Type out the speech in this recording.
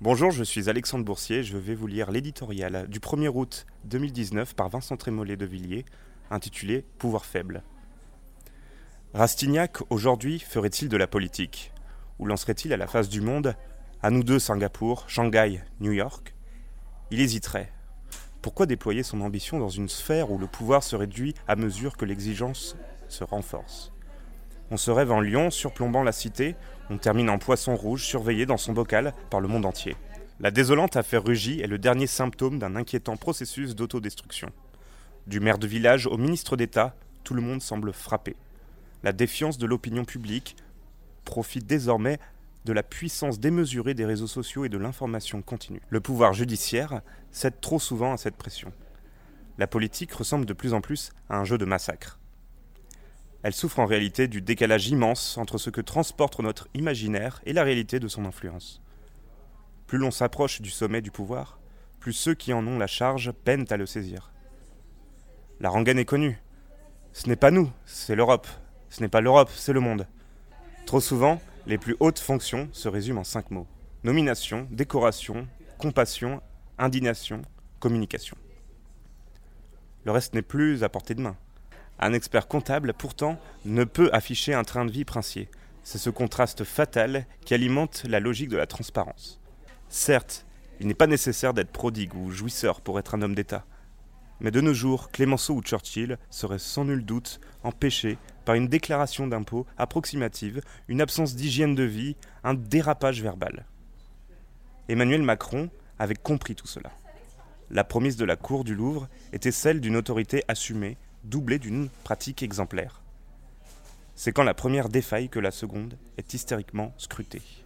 Bonjour, je suis Alexandre Boursier, je vais vous lire l'éditorial du 1er août 2019 par Vincent Trémollet de Villiers, intitulé Pouvoir faible. Rastignac, aujourd'hui, ferait-il de la politique? Ou lancerait-il à la face du monde, à nous deux Singapour, Shanghai, New York? Il hésiterait. Pourquoi déployer son ambition dans une sphère où le pouvoir se réduit à mesure que l'exigence se renforce? On se rêve en lion surplombant la cité, on termine en poisson rouge surveillé dans son bocal par le monde entier. La désolante affaire Rugy est le dernier symptôme d'un inquiétant processus d'autodestruction. Du maire de village au ministre d'État, tout le monde semble frappé. La défiance de l'opinion publique profite désormais de la puissance démesurée des réseaux sociaux et de l'information continue. Le pouvoir judiciaire cède trop souvent à cette pression. La politique ressemble de plus en plus à un jeu de massacre. Elle souffre en réalité du décalage immense entre ce que transporte notre imaginaire et la réalité de son influence. Plus l'on s'approche du sommet du pouvoir, plus ceux qui en ont la charge peinent à le saisir. La rengaine est connue. Ce n'est pas nous, c'est l'Europe. Ce n'est pas l'Europe, c'est le monde. Trop souvent, les plus hautes fonctions se résument en cinq mots. Nomination, décoration, compassion, indignation, communication. Le reste n'est plus à portée de main. Un expert comptable, pourtant, ne peut afficher un train de vie princier. C'est ce contraste fatal qui alimente la logique de la transparence. Certes, il n'est pas nécessaire d'être prodigue ou jouisseur pour être un homme d'État. Mais de nos jours, Clémenceau ou Churchill seraient sans nul doute empêchés par une déclaration d'impôt approximative, une absence d'hygiène de vie, un dérapage verbal. Emmanuel Macron avait compris tout cela. La promesse de la cour du Louvre était celle d'une autorité assumée doublée d'une pratique exemplaire. C'est quand la première défaille que la seconde est hystériquement scrutée.